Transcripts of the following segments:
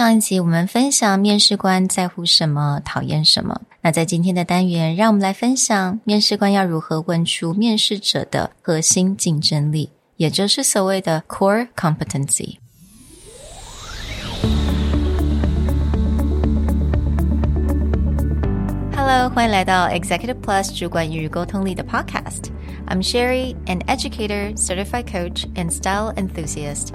上一集我们分享面试官在乎什么，讨厌什么。那在今天的单元，让我们来分享面试官要如何问出面试者的核心竞争力，也就是所谓的 core competency。Hello，欢迎来到 Executive Plus 主管与沟通力的 Podcast。I'm Sherry, an educator, certified coach, and style enthusiast.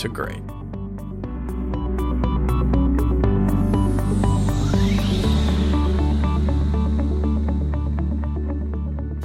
to great.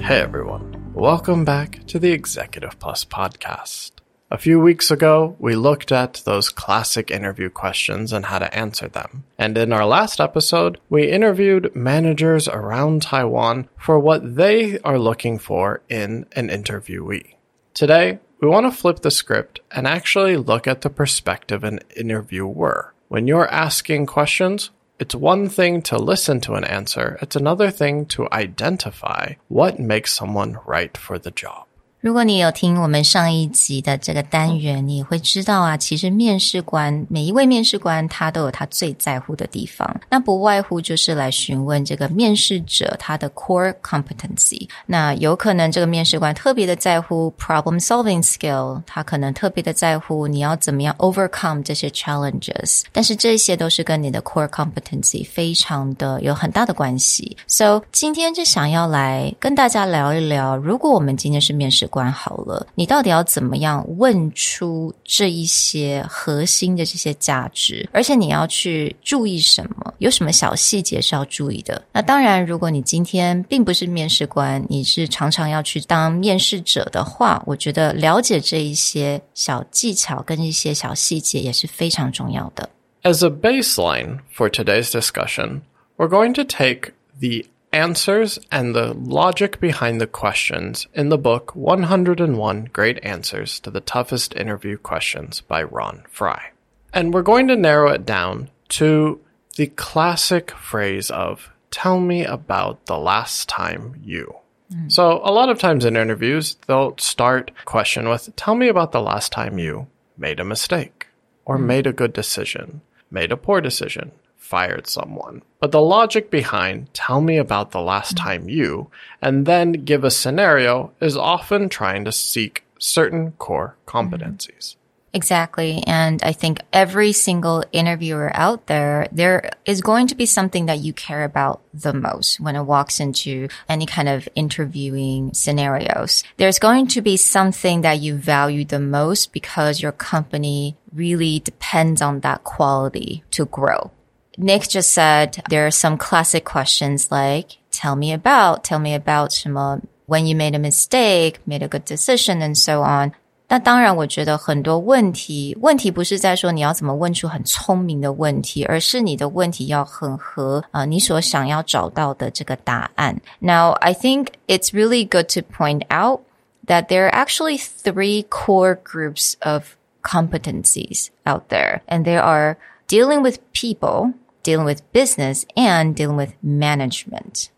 Hey everyone, welcome back to the Executive Plus podcast. A few weeks ago, we looked at those classic interview questions and how to answer them. And in our last episode, we interviewed managers around Taiwan for what they are looking for in an interviewee. Today, we want to flip the script and actually look at the perspective an interviewer. When you're asking questions, it's one thing to listen to an answer, it's another thing to identify what makes someone right for the job. 如果你有听我们上一集的这个单元，你会知道啊，其实面试官每一位面试官他都有他最在乎的地方，那不外乎就是来询问这个面试者他的 core competency。那有可能这个面试官特别的在乎 problem solving skill，他可能特别的在乎你要怎么样 overcome 这些 challenges，但是这些都是跟你的 core competency 非常的有很大的关系。So 今天就想要来跟大家聊一聊，如果我们今天是面试。关好了，你到底要怎么样问出这一些核心的这些价值？而且你要去注意什么？有什么小细节是要注意的？那当然，如果你今天并不是面试官，你是常常要去当面试者的话，我觉得了解这一些小技巧跟一些小细节也是非常重要的。As a baseline for today's discussion, we're going to take the answers and the logic behind the questions in the book 101 Great Answers to the Toughest Interview Questions by Ron Fry. And we're going to narrow it down to the classic phrase of, tell me about the last time you. Mm. So a lot of times in interviews, they'll start question with, tell me about the last time you made a mistake or mm. made a good decision, made a poor decision, fired someone. But the logic behind tell me about the last time you and then give a scenario is often trying to seek certain core competencies. Exactly. And I think every single interviewer out there, there is going to be something that you care about the most when it walks into any kind of interviewing scenarios. There's going to be something that you value the most because your company really depends on that quality to grow. Nick just said there are some classic questions like, tell me about, tell me about 什么 when you made a mistake, made a good decision and so on. 那当然，我觉得很多问题，问题不是在说你要怎么问出很聪明的问题，而是你的问题要很合啊、呃、你所想要找到的这个答案。Now, I think it's really good to point out that there are actually three core groups of competencies out there, and they are dealing with people, dealing with business, and dealing with management.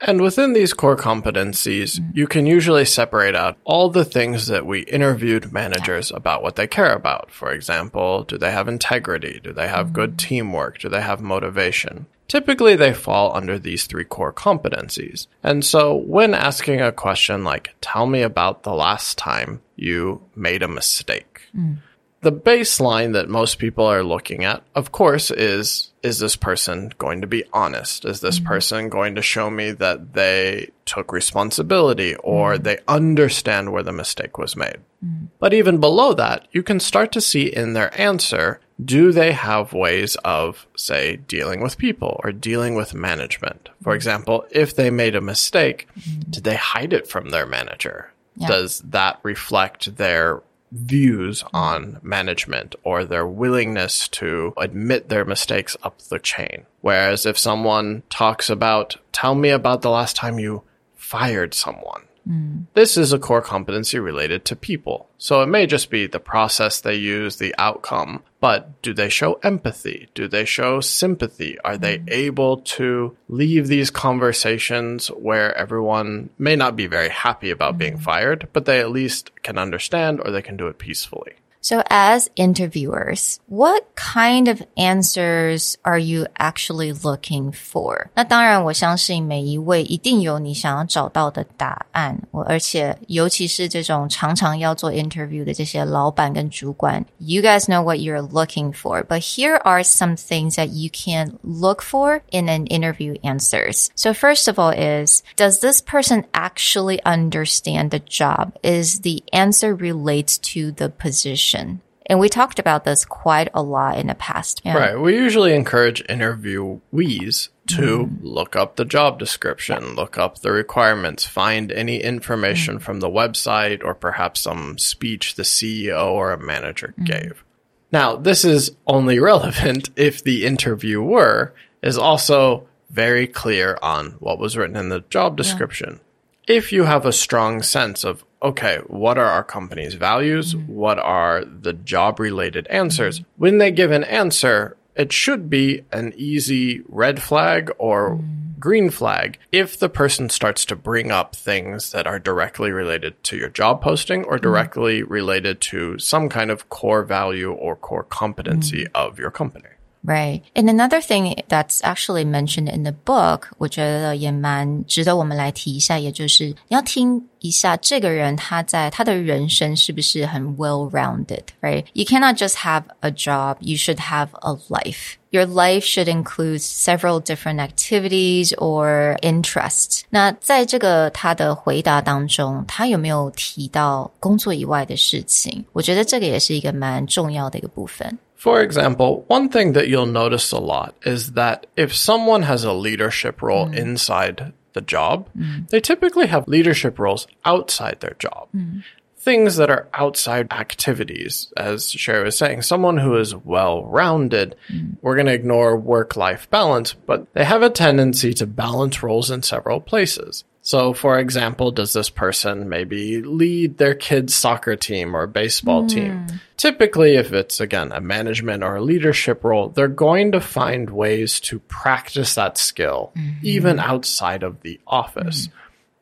And within these core competencies, mm-hmm. you can usually separate out all the things that we interviewed managers about what they care about. For example, do they have integrity? Do they have mm-hmm. good teamwork? Do they have motivation? Typically, they fall under these three core competencies. And so when asking a question like, tell me about the last time you made a mistake, mm the baseline that most people are looking at, of course, is is this person going to be honest? Is this mm-hmm. person going to show me that they took responsibility or mm-hmm. they understand where the mistake was made? Mm-hmm. But even below that, you can start to see in their answer, do they have ways of, say, dealing with people or dealing with management? For mm-hmm. example, if they made a mistake, mm-hmm. did they hide it from their manager? Yeah. Does that reflect their views on management or their willingness to admit their mistakes up the chain. Whereas if someone talks about, tell me about the last time you fired someone, Mm. this is a core competency related to people. So it may just be the process they use, the outcome, but do they show empathy? Do they show sympathy? Are they mm. able to leave these conversations where everyone may not be very happy about being mm. fired, but they at least can understand or they can do it peacefully? So as interviewers, what kind of answers are you actually looking for? 那当然，我相信每一位一定有你想要找到的答案。我而且尤其是这种常常要做 interview 的这些老板跟主管，you guys know what you're looking for. But here are some things that you can look for in an interview answers. So first of all is, does this person actually understand the job? Is the answer relates to the position? And we talked about this quite a lot in the past. Yeah. Right. We usually encourage interviewees to mm-hmm. look up the job description, look up the requirements, find any information mm-hmm. from the website or perhaps some speech the CEO or a manager mm-hmm. gave. Now, this is only relevant if the interviewer is also very clear on what was written in the job description. If you have a strong sense of, okay, what are our company's values? Mm-hmm. What are the job related answers? Mm-hmm. When they give an answer, it should be an easy red flag or mm-hmm. green flag if the person starts to bring up things that are directly related to your job posting or directly related to some kind of core value or core competency of your company. Right. And another thing that's actually mentioned in the book, 我觉得也蛮值得我们来提一下，也就是你要听一下这个人他在他的人生是不是很 well-rounded, right? You cannot just have a job. You should have a life. Your life should include several different activities or interests. 那在这个他的回答当中，他有没有提到工作以外的事情？我觉得这个也是一个蛮重要的一个部分。 For example, one thing that you'll notice a lot is that if someone has a leadership role mm. inside the job, mm. they typically have leadership roles outside their job. Mm. Things that are outside activities, as Sherry was saying, someone who is well rounded, we're going to ignore work life balance, but they have a tendency to balance roles in several places. So, for example, does this person maybe lead their kids' soccer team or baseball hmm. team? Typically, if it's again a management or a leadership role, they're going to find ways to practice that skill mm-hmm. even outside of the office. Hmm.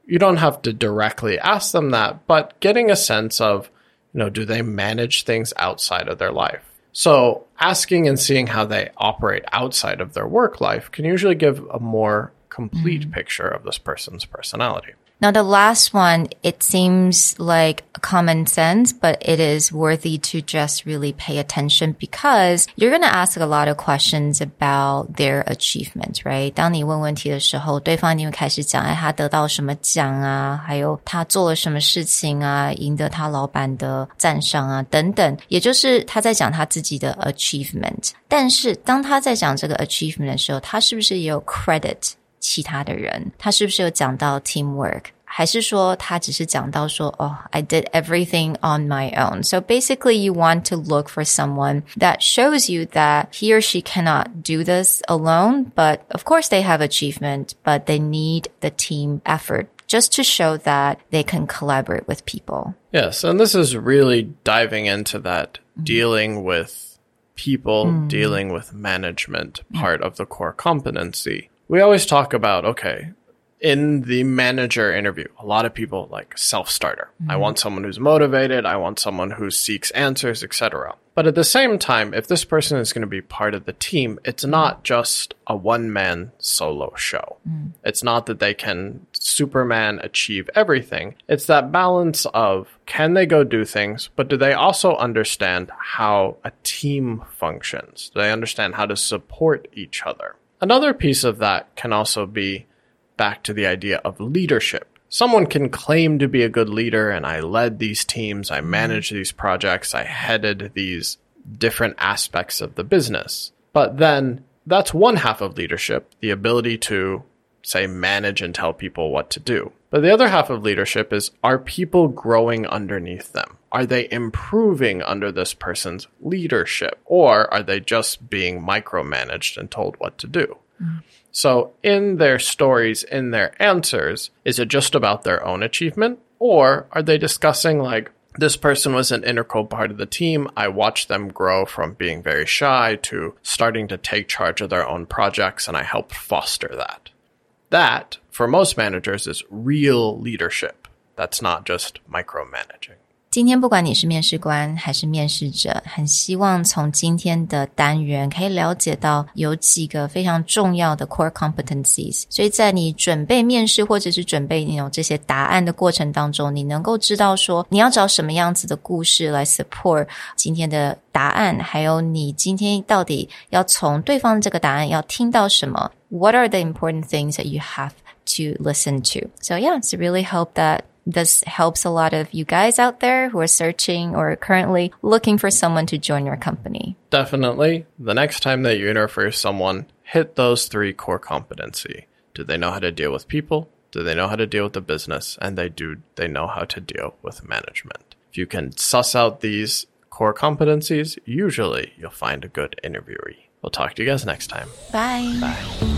You don't have to directly ask them that, but getting a sense of, you know, do they manage things outside of their life? So, asking and seeing how they operate outside of their work life can usually give a more complete picture of this person's personality. Now, the last one, it seems like common sense, but it is worthy to just really pay attention because you're going to ask a lot of questions about their achievement, right? 当你问问题的时候，对方一定会开始讲，哎，他得到什么奖啊，还有他做了什么事情啊，赢得他老板的赞赏啊，等等。也就是他在讲他自己的 achievement。但是当他在讲这个 achievement 的时候，他是不是也有 credit？ 其他的人，他是不是有讲到 teamwork？还是说他只是讲到说哦、oh,，I did everything on my own. So basically, you want to look for someone that shows you that he or she cannot do this alone. But of course, they have achievement, but they need the team effort just to show that they can collaborate with people. Yes, and this is really diving into that dealing with people, dealing with management part of the core competency. We always talk about, okay, in the manager interview, a lot of people like self-starter. I mm-hmm. want someone who's motivated, I want someone who seeks answers, etc. But at the same time, if this person is going to be part of the team, it's not just a one-man solo show. Mm. It's not that they can Superman achieve everything. It's that balance of can they go do things, but do they also understand how a team functions? Do they understand how to support each other? Another piece of that can also be back to the idea of leadership. Someone can claim to be a good leader, and I led these teams, I managed these projects, I headed these different aspects of the business. But then that's one half of leadership, the ability to, say, manage and tell people what to do. But the other half of leadership is are people growing underneath them? Are they improving under this person's leadership? Or are they just being micromanaged and told what to do? So, in their stories, in their answers, is it just about their own achievement? Or are they discussing, like, this person was an integral part of the team. I watched them grow from being very shy to starting to take charge of their own projects, and I helped foster that. That, for most managers, is real leadership. That's not just micromanaging. 今天不管你是面试官还是面试者，很希望从今天的单元可以了解到有几个非常重要的 core competencies。所以在你准备面试或者是准备那种这些答案的过程当中，你能够知道说你要找什么样子的故事来 support 今天的答案，还有你今天到底要从对方这个答案要听到什么？What are the important things that you have to listen to? So yeah, it's really hope that this helps a lot of you guys out there who are searching or currently looking for someone to join your company. Definitely. The next time that you interview someone, hit those three core competency. Do they know how to deal with people? Do they know how to deal with the business? And they do they know how to deal with management? If you can suss out these core competencies, usually you'll find a good interviewee. We'll talk to you guys next time. Bye. Bye.